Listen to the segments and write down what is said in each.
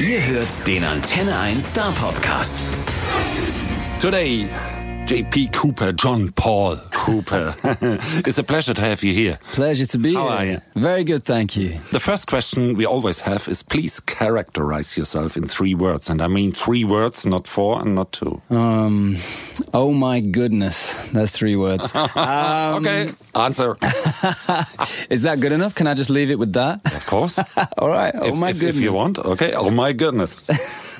Ihr hört den Antenne 1 Star Podcast. Today, JP Cooper, John Paul Cooper. it's a pleasure to have you here. Pleasure to be How here. How are you? Very good, thank you. The first question we always have is please characterize yourself in three words. And I mean three words, not four and not two. Um, oh my goodness, that's three words. Um, okay, answer. Is that good enough? Can I just leave it with that? Of course. All right. Oh if, my if, goodness. if you want. Okay. Oh my goodness.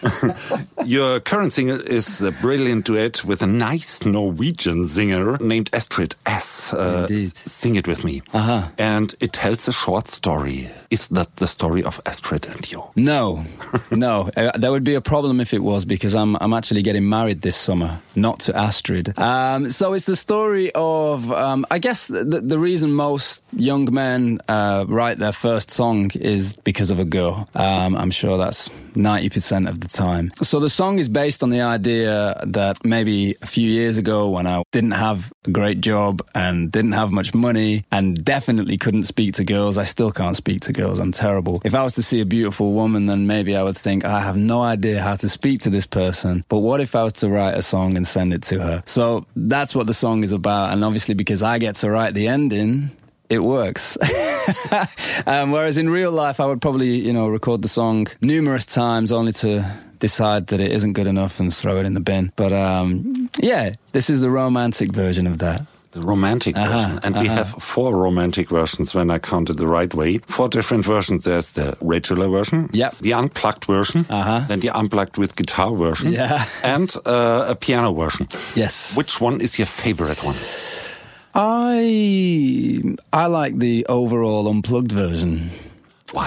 Your current single is a brilliant duet with a nice Norwegian singer named Astrid S. Uh, sing it with me. Uh-huh. And it tells a short story. Is that the story of Astrid and you? No, no. Uh, there would be a problem if it was because I'm I'm actually getting married this summer, not to Astrid. Um, so it's the story of um, I guess the, the reason most young men uh, write their first song is because of a girl. Um, I'm sure that's ninety percent of the time. So the song is based on the idea that maybe a few years ago when I didn't have a great job and didn't have much money and definitely couldn't speak to girls. I still can't speak to girls. I'm terrible. If I was to see a beautiful woman, then maybe I would think, I have no idea how to speak to this person. But what if I was to write a song and send it to her? So that's what the song is about. And obviously, because I get to write the ending, it works. um, whereas in real life, I would probably, you know, record the song numerous times only to decide that it isn't good enough and throw it in the bin. But um, yeah, this is the romantic version of that. The romantic Uh-huh, version. And we uh-huh. have four romantic versions when I counted the right way. Four different versions. There's the regular version. Yep. The unplugged version. Uh-huh. Then the unplugged with guitar version. Yeah. And uh, a piano version. Yes. Which one is your favorite one? I I like the overall unplugged version.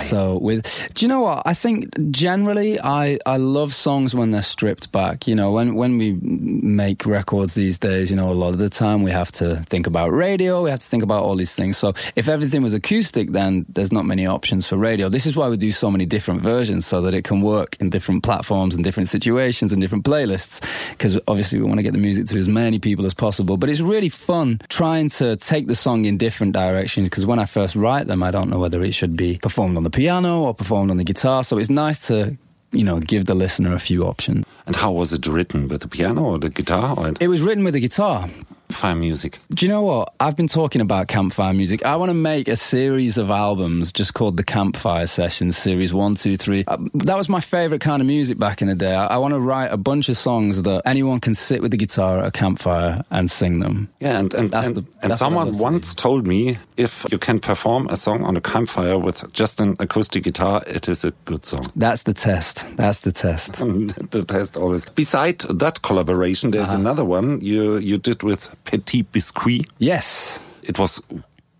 So with do you know what? I think generally I I love songs when they're stripped back. You know when when we make records these days you know a lot of the time we have to think about radio we have to think about all these things. So if everything was acoustic then there's not many options for radio. This is why we do so many different versions so that it can work in different platforms and different situations and different playlists. Because obviously we want to get the music to as many people as possible but it's really fun trying to take the song in different directions because when I first write them I don't know whether it should be performed on the piano or performed on the guitar so it's nice to you know give the listener a few options And how was it written? With the piano or the guitar or it was written with the guitar fire music? do you know what? I've been talking about campfire music. I want to make a series of albums just called the Campfire Sessions, series one, two, three. Uh, that was my favorite kind of music back in the day. I, I want to write a bunch of songs that anyone can sit with the guitar at a campfire and sing them. Yeah, and and, That's and, the- and someone love to once told me if you can perform a song on a campfire with just an acoustic guitar, it is a good song. That's the test. That's the test. the test always. Beside that collaboration, there's Uh-huh. another one you you did with Petit Biscuit. Yes, It was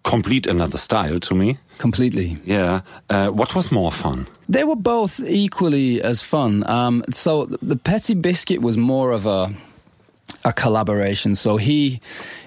complete another style to me. completely. Yeah. Uh, what was more fun? They were both equally as fun. Um, so the Petit Biscuit was more of a a collaboration. So he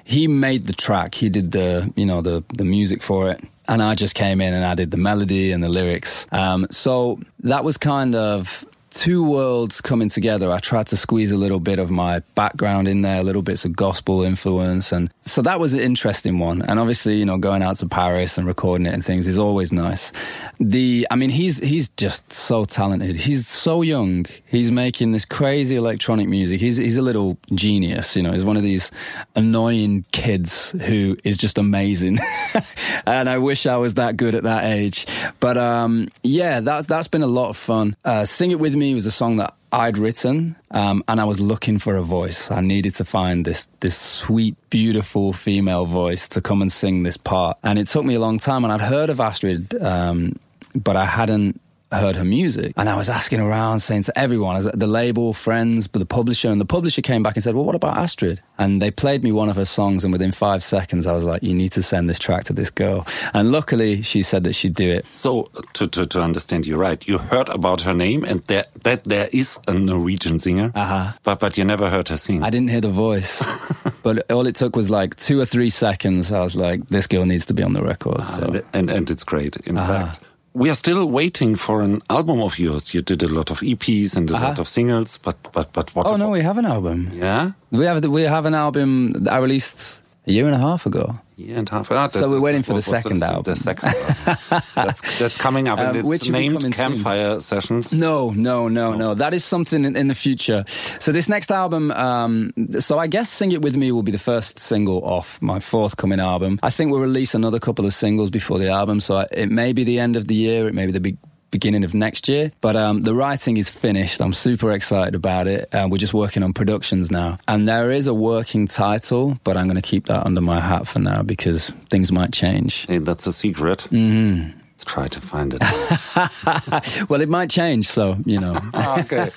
he made the track. He did the you know the the music for it, and I just came in and I did the melody and the lyrics. Um, so that was kind of two worlds coming together. I tried to squeeze a little bit of my background in there, little bits of gospel influence, and so that was an interesting one. And obviously, you know, going out to Paris and recording it and things is always nice. The, I mean, he's he's just so talented. He's so young. He's making this crazy electronic music. He's he's a little genius. You know, he's one of these annoying kids who is just amazing. and I wish I was that good at that age. But um, yeah, that's that's been a lot of fun. Uh, Sing it with me was a song that I'd written, um, and I was looking for a voice. I needed to find this this sweet, beautiful female voice to come and sing this part. And it took me a long time. And I'd heard of Astrid, um, but I hadn't heard her music. And I was asking around, saying to everyone, the label, friends, but the publisher, and the publisher came back and said, "Well, what about Astrid?" And they played me one of her songs, and within five seconds, I was like, "You need to send this track to this girl." And luckily, she said that she'd do it. So to, to, to understand you right, you heard about her name and there, that there is a Norwegian singer, Uh-huh. but but you never heard her sing. I didn't hear the voice, but all it took was like two or three seconds. I was like, "This girl needs to be on the record." So. and, and and it's great. In Uh-huh. fact, we are still waiting for an album of yours. You did a lot of EPs and a lot Uh-huh. of singles, but but but what? Oh no, we have an album. yeah. We have we have an album that I released a year and a half ago. Year and a half. Ah, So we're waiting for the second album. The second album. that's, that's coming up, and Um, it's which will be named coming soon. Campfire Sessions. No, no, no, no. That is something in, in the future. So this next album, um, so I guess "Sing It With Me" will be the first single off my forthcoming album. I think we'll release another couple of singles before the album, so I, it may be the end of the year, it may be the big beginning of next year. But um, the writing is finished. I'm super excited about it. Uh, we're just working on productions now, and there is a working title, but I'm going to keep that under my hat for now because things might change. Hey, that's a secret. Mm-hmm. Try to find it. well, it might change, so you know. Ah, okay.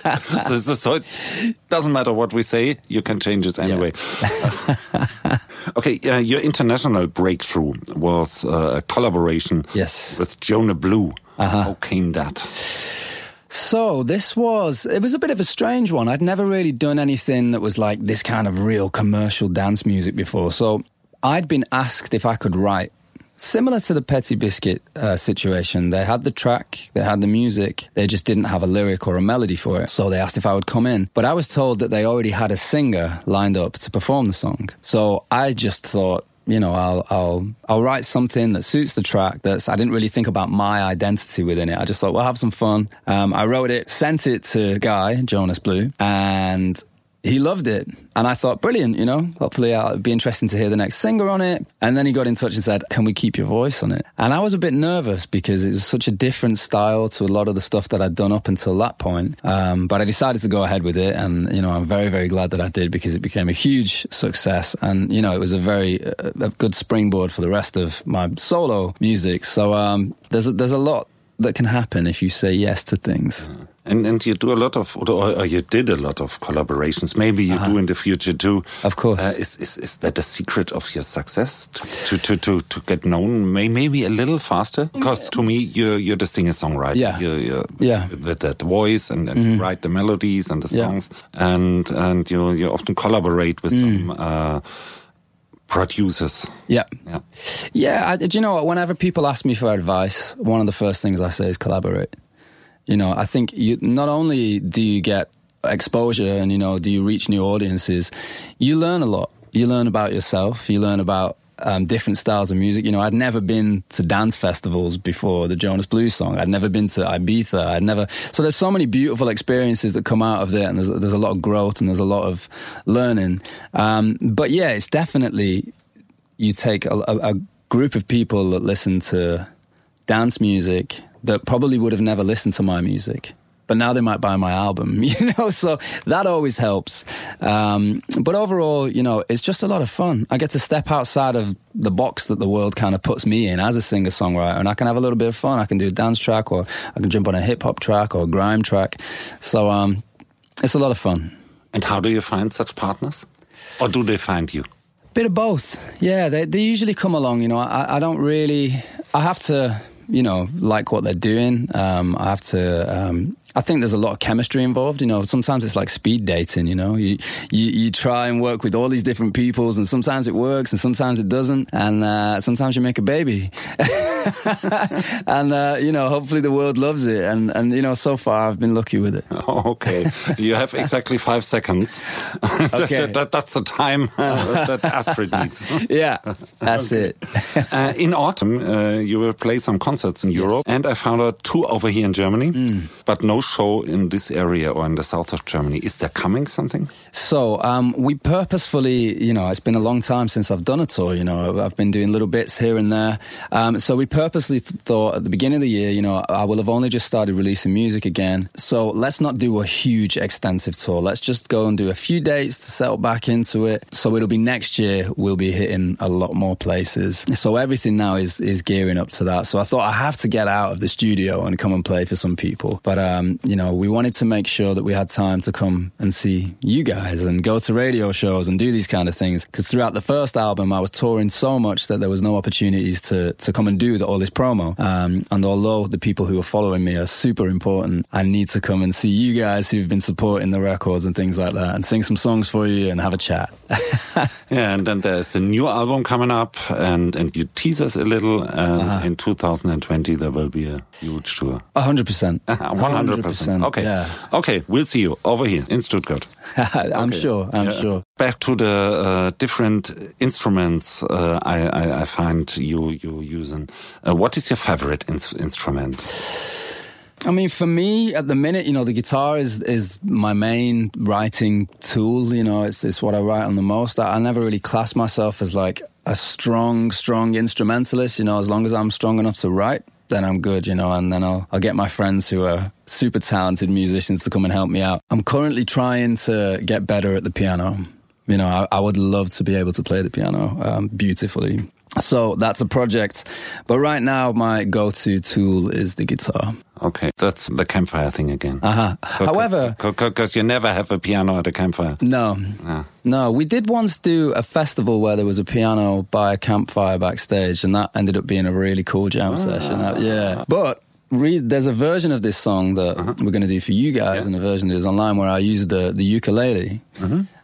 so, so, so it doesn't matter what we say, you can change it anyway. okay, uh, your international breakthrough was uh, a collaboration Yes. with Jonas Blue. How came that? So this was it was a bit of a strange one. I'd never really done anything that was like this kind of real commercial dance music before. So I'd been asked if I could write similar to the Petit Biscuit uh, situation. They had the track, they had the music, they just didn't have a lyric or a melody for it. So they asked if I would come in. But I was told that they already had a singer lined up to perform the song. So I just thought you know, I'll I'll I'll write something that suits the track. That's I didn't really think about my identity within it. I just thought, well, have some fun. Um, I wrote it, sent it to Guy Jonas Blue, and he loved it. And I thought, brilliant. You know, hopefully it'll be interesting to hear the next singer on it. And then he got in touch and said, can we keep your voice on it? And I was a bit nervous because it was such a different style to a lot of the stuff that I'd done up until that point. Um, but I decided to go ahead with it, and you know, I'm very very glad that I did because it became a huge success. And you know, it was a very a good springboard for the rest of my solo music. So um, there's a, there's a lot that can happen if you say yes to things. And and you do a lot of, or, or you did a lot of collaborations. Maybe you do in the future too. Of course. Uh, is, is is that the secret of your success to to to, to get known? May, maybe a little faster. Because to me, you're you're the singer songwriter. Yeah. You're, you're Yeah. Mm-hmm. With that voice and, and you write the melodies and the Yeah. songs, and and you you often collaborate with Mm. some. Uh, Producers, Yeah. yeah. Yeah, I, do you know what? Whenever people ask me for advice, one of the first things I say is collaborate. You know, I think you not only do you get exposure and you know do you reach new audiences, you learn a lot. You learn about yourself. You learn about um, different styles of music. You know, I'd never been to dance festivals before the Jonas Blues song. I'd never been to Ibiza. I'd never. So there's so many beautiful experiences that come out of it, and there's there's a lot of growth and there's a lot of learning. Um, but yeah, it's definitely you take a, a, a group of people that listen to dance music that probably would have never listened to my music. But now they might buy my album, you know, so that always helps. Um, but overall, you know, it's just a lot of fun. I get to step outside of the box that the world kind of puts me in as a singer songwriter, and I can have a little bit of fun. I can do a dance track, or I can jump on a hip hop track, or a grime track. So um, it's a lot of fun. And how do you find such partners, or do they find you? Bit of both. Yeah, they, they usually come along. You know, I, I don't really. I have to, you know, like what they're doing. Um, I have to. Um, I think there's a lot of chemistry involved. You know, sometimes it's like speed dating. You know, you you, you try and work with all these different peoples, and sometimes it works, and sometimes it doesn't, and uh, sometimes you make a baby. and uh, you know, hopefully the world loves it. And and you know, so far I've been lucky with it. Oh, okay. you have exactly five seconds. Okay. that, that- that's the time uh, that Astrid needs. Yeah, that's it. Uh, in autumn, uh, you will play some concerts in Europe, and I found out two over here in Germany, Mm. but no show in this area or in the south of Germany. Is there coming something? So um, we purposefully, you know, it's been a long time since I've done a tour. You know, I've been doing little bits here and there. Um, so we purposely th- thought at the beginning of the year, you know, I will have only just started releasing music again. So let's not do a huge, extensive tour. Let's just go and do a few dates to settle back into it. So it'll be next year. We'll be hitting a lot more places. So everything now is is gearing up to that. So I thought I have to get out of the studio and come and play for some people. But um, you know, we wanted to make sure that we had time to come and see you guys and go to radio shows and do these kind of things. Because throughout the first album, I was touring so much that there was no opportunities to to come and do the, all this promo. Um, and although the people who are following me are super important, I need to come and see you guys who've been supporting the records and things like that, and sing some songs for you and have a chat. Yeah, and then there's a new album coming up, and, and you tease us a little, and Uh-huh. in 2020 there will be a huge tour. Hundred percent. 100%. 100%, Okay. yeah. Okay, we'll see you over here in Stuttgart. I'm Okay. sure. I'm Yeah. sure. Back to the uh, different instruments uh, I, I, I find you you using. Uh, what is your favorite ins- instrument? I mean, for me, at the minute, you know, the guitar is is my main writing tool. You know, it's it's what I write on the most. I, I never really class myself as like a strong, strong instrumentalist. You know, as long as I'm strong enough to write, then I'm good. You know, and then I'll I'll get my friends who are super talented musicians to come and help me out. I'm currently trying to get better at the piano. You know, I, I would love to be able to play the piano um, beautifully. So that's a project. But right now, my go-to tool is the guitar. Okay, that's the campfire thing again. Uh-huh. However- because you never have a piano at a campfire. No. Ah. No, we did once do a festival where there was a piano by a campfire backstage, and that ended up being a really cool jam session. Uh, yeah. But re- there's a version of this song that we're going to do for you guys, and a version that is online where I use the, the ukulele.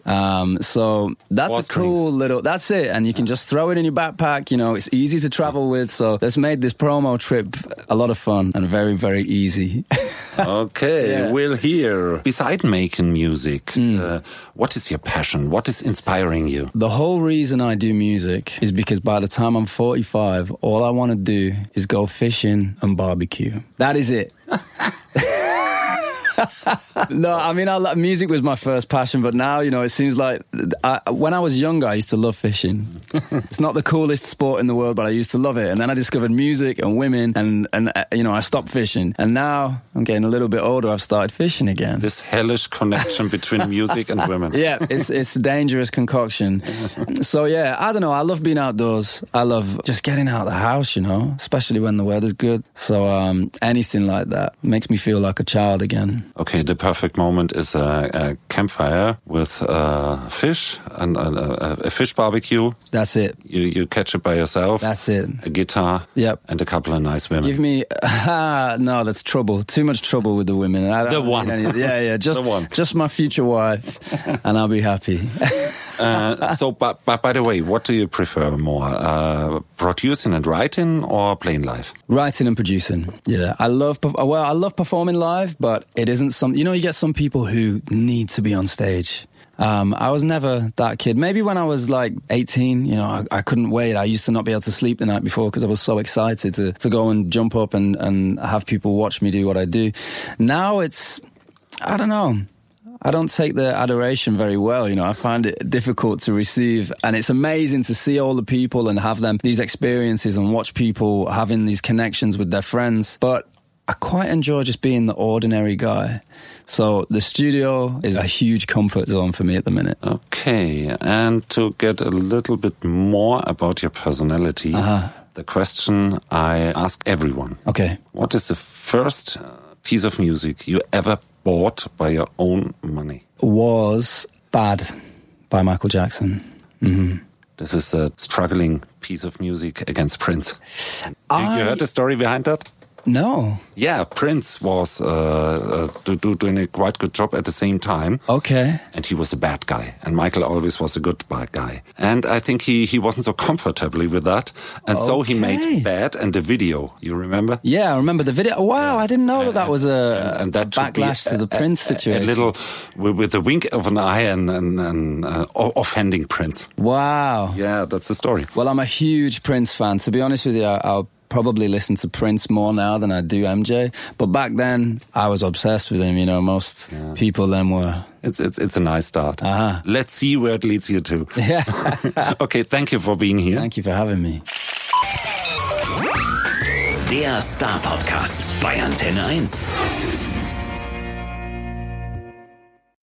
Um, so that's a cool little. That's it, and you can just throw it in your backpack. You know, it's easy to travel with. So that's made this promo trip a lot of fun and very, very easy. Okay, Yeah. we'll hear. Beside making music, Hmm. uh, what is your passion? What is inspiring you? The whole reason I do music is because by the time I'm 45, all I want to do is go fishing and barbecue. That is it. no, I mean, I, music was my first passion, but now, you know, it seems like I, when I was younger, I used to love fishing. it's not the coolest sport in the world, but I used to love it. And then I discovered music and women, and, and uh, you know, I stopped fishing. And now I'm getting a little bit older, I've started fishing again. This hellish connection between music and women. yeah, it's it's a dangerous concoction. So yeah, I don't know. I love being outdoors. I love just getting out of the house, you know, especially when the weather's good. So um, anything like that makes me feel like a child again. Okay, the perfect moment is a, a campfire with a fish and a, a, a fish barbecue. That's it. You you catch it by yourself. That's it. a guitar. Yep. and a couple of nice women. Give me no, that's trouble. Too much trouble with the women. The one. any- yeah, yeah. Just The one. just my future wife, and I'll be happy. uh, so, but, but by the way, what do you prefer more, uh, producing and writing or playing live? Writing and producing. Yeah, I love. Well, I love performing live, but it isn't some. You know, you get some people who need to be on stage. Um, I was never that kid. Maybe when I was like 18, you know, I, I couldn't wait. I used to not be able to sleep the night before because I was so excited to, to go and jump up and, and have people watch me do what I do. Now it's, I don't know. I don't take the adoration very well. You know, I find it difficult to receive. And it's amazing to see all the people and have them, these experiences and watch people having these connections with their friends. But I quite enjoy just being the ordinary guy. So the studio is a huge comfort zone for me at the minute. Okay, and to get a little bit more about your personality, Uh-huh. the question I ask everyone: Okay. What is the first uh, piece of music you ever bought by your own money? Was Bad by Michael Jackson. hmm This is a struggling piece of music against Prince. I- You heard the story behind that? No. Yeah, Prince was uh, uh, do, do, doing a quite good job at the same time. Okay. and he was a bad guy, and Michael always was a good bad guy. And I think he, he wasn't so comfortably with that, and so he made Bad and the video. You remember? Yeah, I remember the video. Wow, I didn't know that that was a, and that a should be backlash to the a- Prince situation. A little with, a wink of an eye and, and, and uh, offending Prince. Wow. Yeah, that's the story. Well, I'm a huge Prince fan. To be honest with you, I'll probably listen to Prince more now than I do MJ. But back then, I was obsessed with him. You know, most people then were. It's it's it's a nice start. Aha. Let's see where it leads you to. Yeah. okay, thank you for being here. Thank you for having me. Der Star Podcast bei Antenne 1.